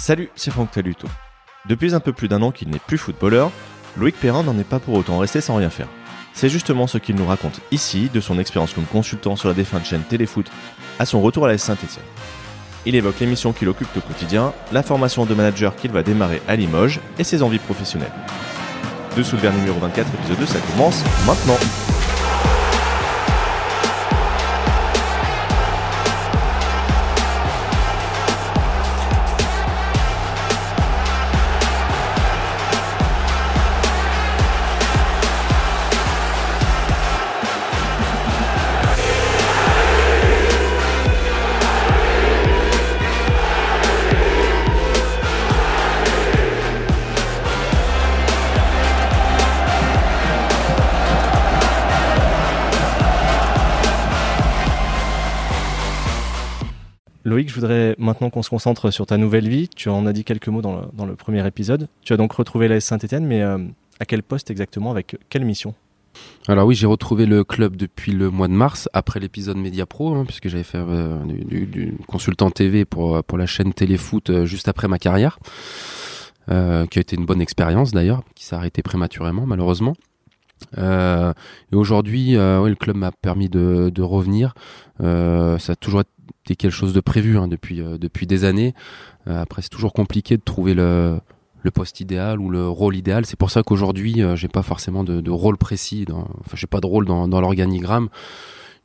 Salut, c'est Franck Taluto. Depuis un peu plus d'un an qu'il n'est plus footballeur, Loïc Perrin n'en est pas pour autant resté sans rien faire. C'est justement ce qu'il nous raconte ici de son expérience comme consultant sur la défunte chaîne Téléfoot à son retour à la Saint-Etienne. Il évoque l'émission qu'il occupe au quotidien, la formation de manager qu'il va démarrer à Limoges et ses envies professionnelles. Dessous le numéro 24, épisode 2, ça commence maintenant. Loïc, je voudrais maintenant qu'on se concentre sur ta nouvelle vie. Tu en as dit quelques mots dans le, premier épisode. Tu as donc retrouvé la Saint-Etienne, mais euh, à quel poste exactement, avec quelle mission? Alors oui, j'ai retrouvé le club depuis le mois de mars, après l'épisode Media Pro, hein, puisque j'avais fait euh, du, consultant TV pour, pour la chaîne Téléfoot euh, juste après ma carrière, qui a été une bonne expérience d'ailleurs, qui s'est arrêtée prématurément malheureusement. et aujourd'hui, le club m'a permis de, de revenir. ça a toujours c'était quelque chose de prévu hein, depuis, euh, depuis des années. Euh, après, c'est toujours compliqué de trouver le, poste idéal ou le rôle idéal. C'est pour ça qu'aujourd'hui, euh, j'ai pas forcément de, rôle précis. Dans, enfin, j'ai pas de rôle dans, dans l'organigramme.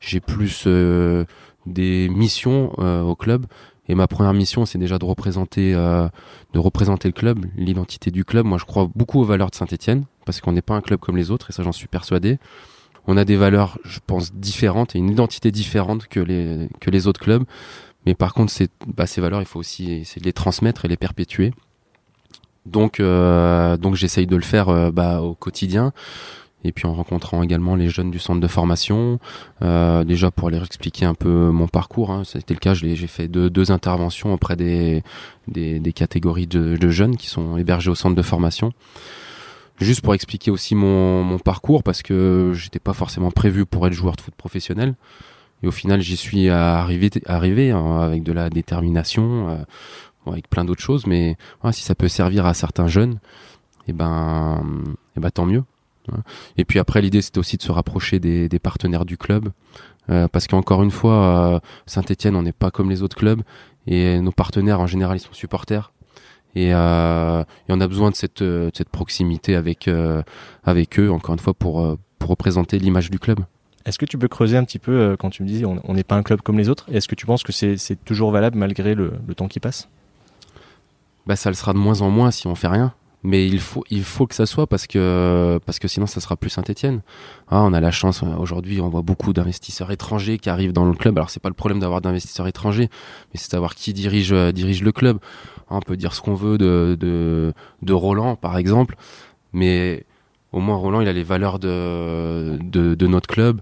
J'ai plus des missions au club. Et ma première mission, c'est déjà de représenter, de représenter le club, l'identité du club. Moi, je crois beaucoup aux valeurs de Saint-Etienne parce qu'on n'est pas un club comme les autres, et ça, j'en suis persuadé on a des valeurs, je pense, différentes et une identité différente que les, que les autres clubs. Mais par contre, bah, ces valeurs, il faut aussi essayer de les transmettre et les perpétuer. Donc, euh, donc j'essaye de le faire euh, bah, au quotidien. Et puis en rencontrant également les jeunes du centre de formation, euh, déjà pour leur expliquer un peu mon parcours. Hein, C'était le cas, j'ai fait deux, interventions auprès des, des, catégories de, jeunes qui sont hébergés au centre de formation juste pour expliquer aussi mon, mon parcours parce que j'étais pas forcément prévu pour être joueur de foot professionnel. Et au final j'y suis arrivé arrivé hein, avec de la détermination euh, avec plein d'autres choses. Mais si ça peut servir à certains jeunes et eh ben et eh ben tant mieux hein. et puis après l'idée c'était aussi de se rapprocher des, partenaires du club euh, parce qu'encore une fois euh, Saint-Étienne on n'est pas comme les autres clubs. Et nos partenaires en général ils sont supporters et, euh, et, on a besoin de cette, euh, cette proximité avec, euh, avec eux, encore une fois, pour, euh, pour représenter l'image du club. Est-ce que tu peux creuser un petit peu quand tu me dis on n'est pas un club comme les autres Est-ce que tu penses que c'est toujours valable malgré le, le temps qui passe? Bah, Ça le sera de moins en moins si on fait rien mais il faut il faut que ça soit parce que parce que sinon ça sera plus Saint-Étienne. Ah, on a la chance aujourd'hui, on voit beaucoup d'investisseurs étrangers qui arrivent dans le club. Alors c'est pas le problème d'avoir d'investisseurs étrangers, mais c'est savoir qui dirige dirige le club. Ah, on peut dire ce qu'on veut de, de de Roland par exemple, mais au moins Roland il a les valeurs de de, notre club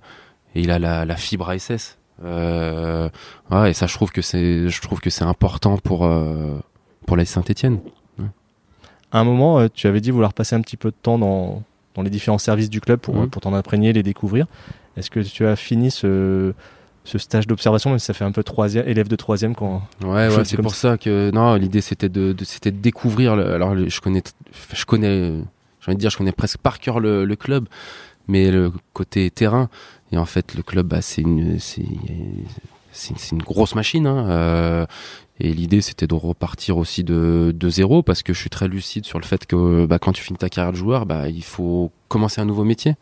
et il a la, fibre ASS. Euh, et ça je trouve que c'est important pour euh, pour la Saint-Étienne à un moment, euh, tu avais dit vouloir passer un petit peu de temps dans, dans les différents services du club pour, mhm. pour t'en imprégner, les découvrir. Est-ce que tu as fini ce, ce stage d'observation, mais ça fait un peu troisième, élève de troisième quand. Ouais, ouais c'est pour ça? que non, l'idée c'était de, c'était de découvrir. alors je connais, je connais, j'ai envie de dire, je connais presque par cœur le, le, club, mais le côté terrain. Et en fait, le club, bah, c'est une, c'est, c'est une grosse machine. Hein. Euh, et l'idée, c'était de repartir aussi de, zéro parce que je suis très lucide sur le fait que bah, quand tu finis ta carrière de joueur, bah, il faut commencer un nouveau métier.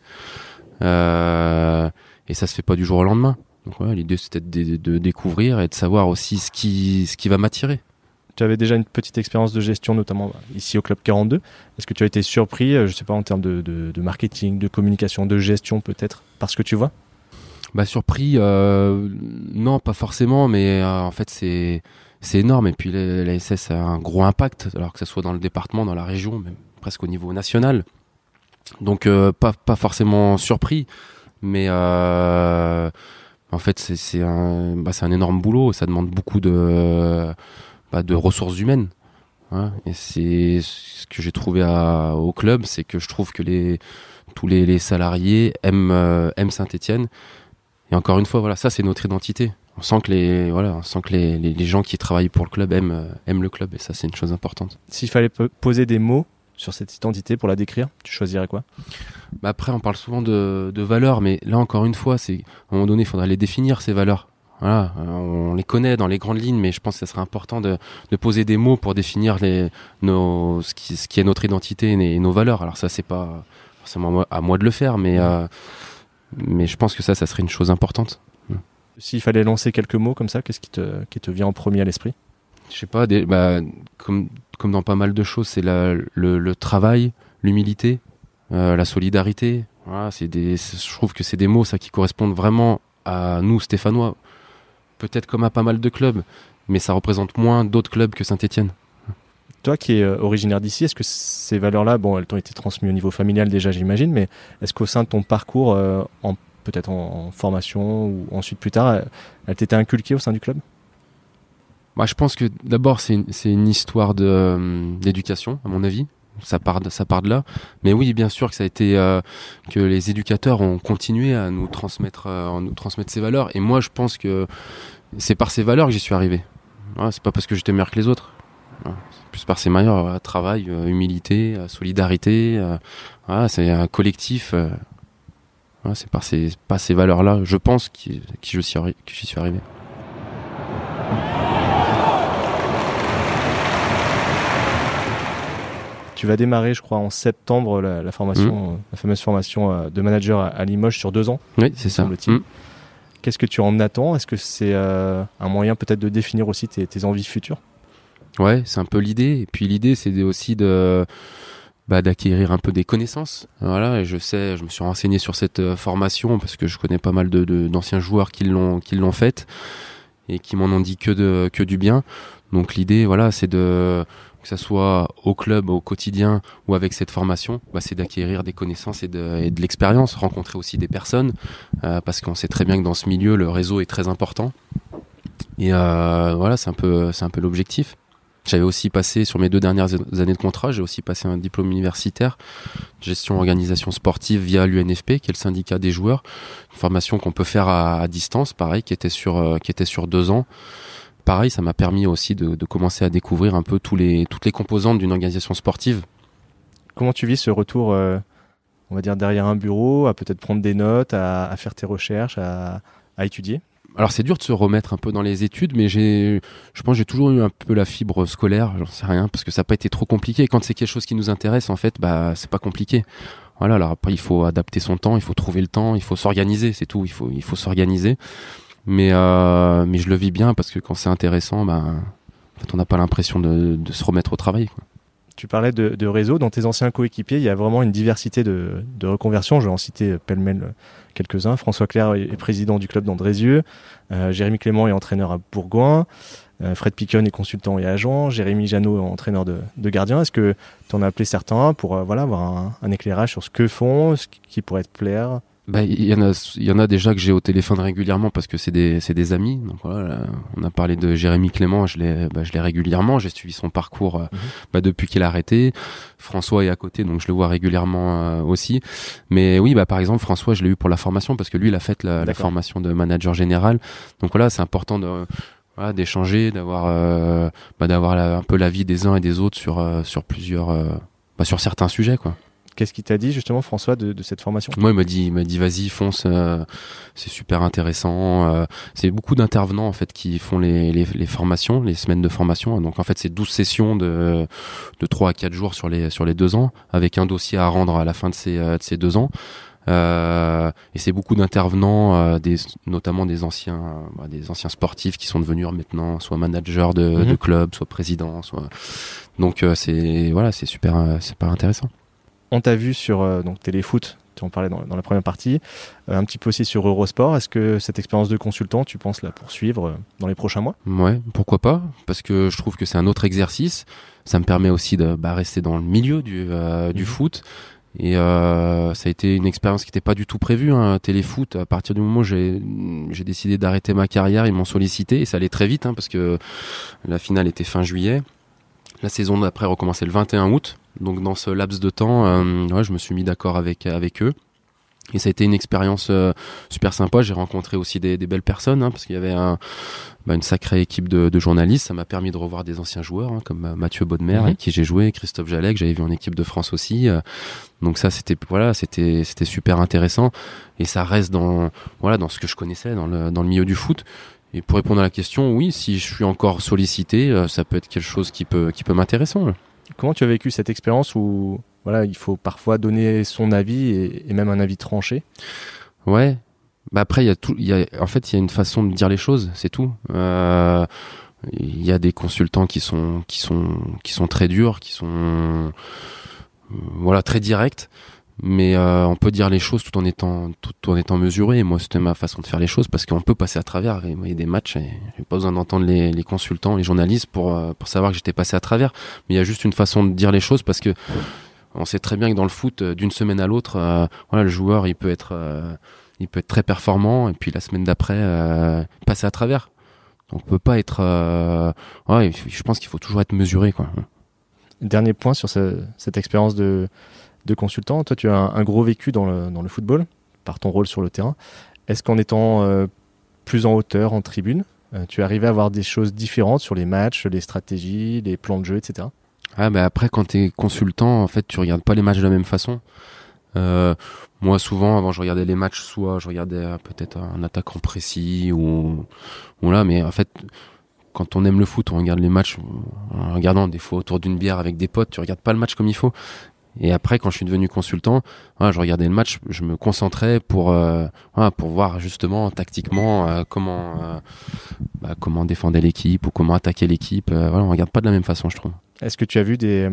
Euh, et ça se fait pas du jour au lendemain. Donc l'idée, c'était de, découvrir et de savoir aussi ce qui, ce va m'attirer. Tu avais déjà une petite expérience de gestion, notamment bah, ici au Club 42. Est-ce que tu as été surpris, euh, je sais pas, en termes de, de marketing, de communication, de gestion peut-être, parce que tu vois? Bah surpris, euh, non, pas forcément, mais euh, en fait c'est énorme. Et puis la SS a un gros impact, alors que ce soit dans le département, dans la région, même presque au niveau national. Donc euh, pas, forcément surpris, mais en fait c'est un, bah, énorme boulot. Ça demande beaucoup de, bah, ressources humaines. Hein. Et c'est ce que j'ai trouvé au club, c'est que je trouve que tous les, salariés aiment, aiment Saint-Étienne. Et encore une fois, voilà, ça c'est notre identité. on sent que les voilà, on sent que les, les, gens qui travaillent pour le club aiment aiment le club et ça c'est une chose importante. S'il fallait poser des mots sur cette identité pour la décrire, tu choisirais quoi? Bah Après, on parle souvent de, de valeurs, mais là encore une fois, c'est à un moment donné, il faudra les définir ces valeurs. Voilà, on les connaît dans les grandes lignes, mais je pense que ce serait important de, de poser des mots pour définir les, nos, ce, qui, ce qui est notre identité et nos valeurs. Alors ça, c'est pas forcément à moi de le faire, mais, euh, mais je pense que ça, ça serait une chose importante. S'il fallait lancer quelques mots comme ça, qu'est-ce qui te, qui te vient en premier à l'esprit? Je sais pas, des, bah, comme, comme dans pas mal de choses, c'est le, le, travail, l'humilité, euh, la solidarité. Voilà, c'est des, je trouve que c'est des mots ça qui correspondent vraiment à nous Stéphanois. Peut-être comme à pas mal de clubs, mais ça représente moins d'autres clubs que Saint-Étienne. Toi qui es euh, originaire d'ici, est-ce que ces valeurs-là, bon, elles t'ont été transmises au niveau familial déjà, j'imagine, mais est-ce qu'au sein de ton parcours, euh, en, peut-être en, formation ou ensuite plus tard, elles t'étaient inculquées au sein du club? Moi, je pense que d'abord, c'est une, une, histoire euh, d'éducation, à mon avis. Ça part, de, ça part de là. Mais oui, bien sûr que ça a été que les éducateurs ont continué à nous transmettre, à nous transmettre ces valeurs. Et moi, je pense que c'est par ces valeurs que j'y suis arrivé. c'est pas parce que j'étais meilleur que les autres par ses meilleurs euh, travail, euh, humilité, euh, solidarité. c'est un collectif. c'est par ces, pas ces valeurs-là, je pense, que j'y suis, suis arrivé. Tu vas démarrer, je crois, en septembre la, formation, mmh. la fameuse formation de manager à, Limoges sur deux ans. Oui, c'est ça. Mmh. Qu'est-ce que tu en attends? Est-ce que c'est un moyen peut-être de définir aussi tes envies futures? Ouais, c'est un peu l'idée. Et puis l'idée, c'est aussi de bah, d'acquérir un peu des connaissances. Voilà, et je sais, je me suis renseigné sur cette euh, formation parce que je connais pas mal de, d'anciens joueurs qui l'ont qui l'ont faite et qui m'en ont dit que de que du bien. Donc l'idée, voilà, c'est de que ça soit au club, au quotidien ou avec cette formation, bah, c'est d'acquérir des connaissances et de, l'expérience, rencontrer aussi des personnes, euh, parce qu'on sait très bien que dans ce milieu, le réseau est très important. Et euh, voilà, c'est un peu, c'est un peu l'objectif. J'avais aussi passé, sur mes deux dernières années de contrat, j'ai aussi passé un diplôme universitaire, gestion organisation sportive via l'UNFP, qui est le syndicat des joueurs. Une formation qu'on peut faire à, distance, pareil, qui était sur, euh, qui était sur deux ans. Pareil, ça m'a permis aussi de, de, commencer à découvrir un peu tous les, toutes les composantes d'une organisation sportive. Comment tu vis ce retour, euh, on va dire, derrière un bureau, à peut-être prendre des notes, à, à faire tes recherches, à, à étudier? Alors c'est dur de se remettre un peu dans les études, mais j'ai, je pense, j'ai toujours eu un peu la fibre scolaire. J'en sais rien parce que ça n'a pas été trop compliqué. quand c'est quelque chose qui nous intéresse, en fait, bah c'est pas compliqué. Voilà. Alors après, il faut adapter son temps, il faut trouver le temps, il faut s'organiser, c'est tout. Il faut, il faut s'organiser. Mais euh, mais je le vis bien parce que quand c'est intéressant, bah, en fait, on n'a pas l'impression de, de, se remettre au travail. Quoi. Tu parlais de, de, réseau. Dans tes anciens coéquipiers, il y a vraiment une diversité de, de reconversions. Je vais en citer pêle-mêle quelques-uns. François Claire est président du club d'Andrézieux. Euh, Jérémy Clément est entraîneur à Bourgoin. Euh, Fred Picon est consultant et agent. Jérémy Janot est entraîneur de, de gardien. Est-ce que tu en as appelé certains pour euh, voilà, avoir un, un, éclairage sur ce que font, ce qui pourrait te plaire? Bah, il y en a, il y en a déjà que j'ai au téléphone régulièrement parce que c'est des, c'est des amis. Donc voilà, on a parlé de Jérémy Clément, je l'ai, bah, je l'ai régulièrement. J'ai suivi son parcours euh, mhm. bah, depuis qu'il a arrêté. François est à côté, donc je le vois régulièrement euh, aussi. Mais oui, bah par exemple François, je l'ai eu pour la formation parce que lui, il a fait la, la formation de manager général. Donc voilà, c'est important de voilà, d'échanger, d'avoir, euh, bah, d'avoir un peu l'avis des uns et des autres sur sur plusieurs, bah, sur certains sujets, quoi. Qu'est-ce qu'il t'a dit justement François de, cette formation? Moi, il m'a dit, il m'a dit, vas-y, fonce, euh, c'est super intéressant. Euh, c'est beaucoup d'intervenants en fait qui font les, les, les, formations, les semaines de formation. Donc en fait, c'est 12 sessions de de 3 à 4 jours sur les sur les deux ans, avec un dossier à rendre à la fin de ces euh, de ces deux ans. Euh, et c'est beaucoup d'intervenants, des, notamment des anciens, bah, des anciens sportifs qui sont devenus maintenant soit managers de, mhm. de clubs, soit présidents, soit. Donc c'est voilà, c'est super, super intéressant. On t'a vu sur euh, donc Téléfoot, tu en parlais dans, la première partie, euh, un petit peu aussi sur Eurosport. Est-ce que cette expérience de consultant, tu penses la poursuivre euh, dans les prochains mois? Ouais, pourquoi pas? Parce que je trouve que c'est un autre exercice. Ça me permet aussi de bah, rester dans le milieu du, du mhm. foot. Et ça a été une expérience qui n'était pas du tout prévue. Hein, téléfoot, à partir du moment où j'ai décidé d'arrêter ma carrière, ils m'ont sollicité et ça allait très vite hein, parce que la finale était fin juillet. La saison d'après recommençait le 21 août. Donc dans ce laps de temps, euh, ouais, je me suis mis d'accord avec avec eux. Et ça a été une expérience euh, super sympa. J'ai rencontré aussi des, des belles personnes, hein, parce qu'il y avait un, bah, une sacrée équipe de, de journalistes. Ça m'a permis de revoir des anciens joueurs, hein, comme euh, Mathieu Baudemer, Mhm. avec qui j'ai joué, Christophe Jalek, que j'avais vu en équipe de France aussi. euh, donc ça, c'était voilà, c'était c'était super intéressant. Et ça reste dans voilà dans ce que je connaissais dans le dans le milieu du foot. Et pour répondre à la question, oui, si je suis encore sollicité, euh, ça peut être quelque chose qui peut qui peut m'intéresser. Comment tu as vécu cette expérience où voilà, il faut parfois donner son avis et, même un avis tranché? Ouais. Bah après, il y a tout. Y a, en fait, il y a une façon de dire les choses, c'est tout. Euh, Il y a des consultants qui sont qui sont qui sont très durs, qui sont euh, voilà très directs. Mais euh, on peut dire les choses tout en étant tout en étant mesuré. Moi, c'était ma façon de faire les choses parce qu'on peut passer à travers. Et moi, il y a des matchs, et j'ai pas besoin d'entendre les, les consultants, les journalistes pour euh, pour savoir que j'étais passé à travers. Mais il y a juste une façon de dire les choses parce que on sait très bien que dans le foot, euh, d'une semaine à l'autre, voilà, le joueur, il peut être il peut être très performant et puis la semaine d'après passer à travers. On peut pas être. je pense qu'il faut toujours être mesuré, quoi. Dernier point sur ce- cette expérience de, de consultant. Toi, tu as un, gros vécu dans le, football, par ton rôle sur le terrain. Est-ce qu'en étant euh, plus en hauteur, en tribune, euh, tu arrivais à voir des choses différentes sur les matchs, les stratégies, les plans de jeu, etc. Ah, mais après, quand t'es consultant, en fait, tu regardes pas les matchs de la même façon. Euh, moi, souvent, avant, je regardais les matchs, soit je regardais peut-être un attaquant précis ou, ou là, mais en fait, quand on aime le foot, on regarde les matchs en regardant des fois autour d'une bière avec des potes, tu regardes pas le match comme il faut. Et après, quand je suis devenu consultant, voilà, je regardais le match, je me concentrais pour, euh, pour voir justement tactiquement euh, comment, euh, bah, défendait l'équipe ou comment attaquer l'équipe. Euh, voilà, on regarde pas de la même façon, je trouve. Est-ce que tu as vu des,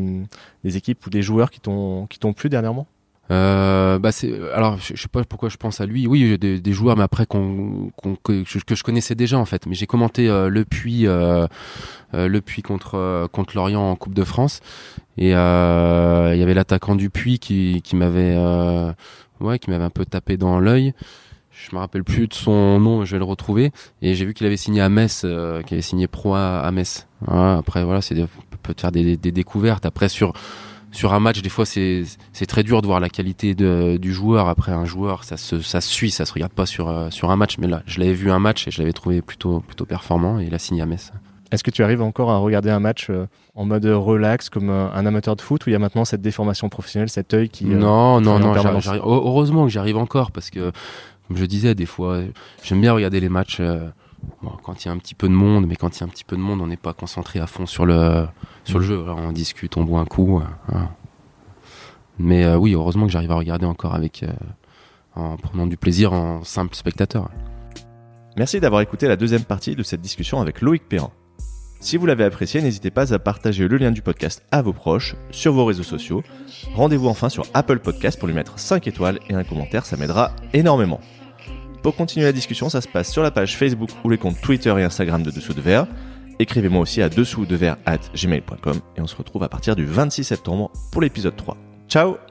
des équipes ou des joueurs qui t'ont qui t'ont plu dernièrement? Euh, bah c'est alors je, je sais pas pourquoi je pense à lui. Oui, j'ai des, des joueurs mais après qu'on, qu'on- que, je- connaissais déjà en fait. Mais j'ai commenté euh, Le Puy euh, euh, Le Puy contre euh, contre Lorient en Coupe de France et euh, il y avait l'attaquant du Puy qui qui m'avait ouais qui m'avait un peu tapé dans l'œil. Je me rappelle plus de son nom, je vais le retrouver. Et j'ai vu qu'il avait signé à Metz, qu'il avait signé pro à, à Metz. Voilà, après voilà, c'est peut faire des, des découvertes. Après sur sur un match, des fois, c'est très dur de voir la qualité de, du joueur. Après, un joueur, ça se, ça se suit, ça se regarde pas sur, euh, sur un match. Mais là, je l'avais vu un match et je l'avais trouvé plutôt, plutôt performant et il a signé à Metz. Est-ce que tu arrives encore à regarder un match euh, en mode relax comme un, un amateur de foot où il y a maintenant cette déformation professionnelle, cet œil qui... euh, non, non, non, j'arrive- j'arrive- heu- heureusement que j'y arrive encore parce que, comme je disais, des fois, euh, j'aime bien regarder les matchs euh, bon, quand il y a un petit peu de monde, mais quand il y a un petit peu de monde, on n'est pas concentré à fond sur le, sur le jeu. Alors, on discute, on boit un coup. euh, voilà. Mais euh, oui, heureusement que j'arrive à regarder encore avec, euh, en prenant du plaisir en simple spectateur. Merci d'avoir écouté la deuxième partie de cette discussion avec Loïc Perrin. Si vous l'avez apprécié, n'hésitez pas à partager le lien du podcast à vos proches, sur vos réseaux sociaux. Rendez-vous enfin sur Apple Podcast pour lui mettre 5 étoiles et un commentaire, ça m'aidera énormément. Pour continuer la discussion, ça se passe sur la page Facebook ou les comptes Twitter et Instagram de Dessous de Verre. Écrivez-moi aussi à dessous de at gmail.com et on se retrouve à partir du 26 septembre pour l'épisode 3. Ciao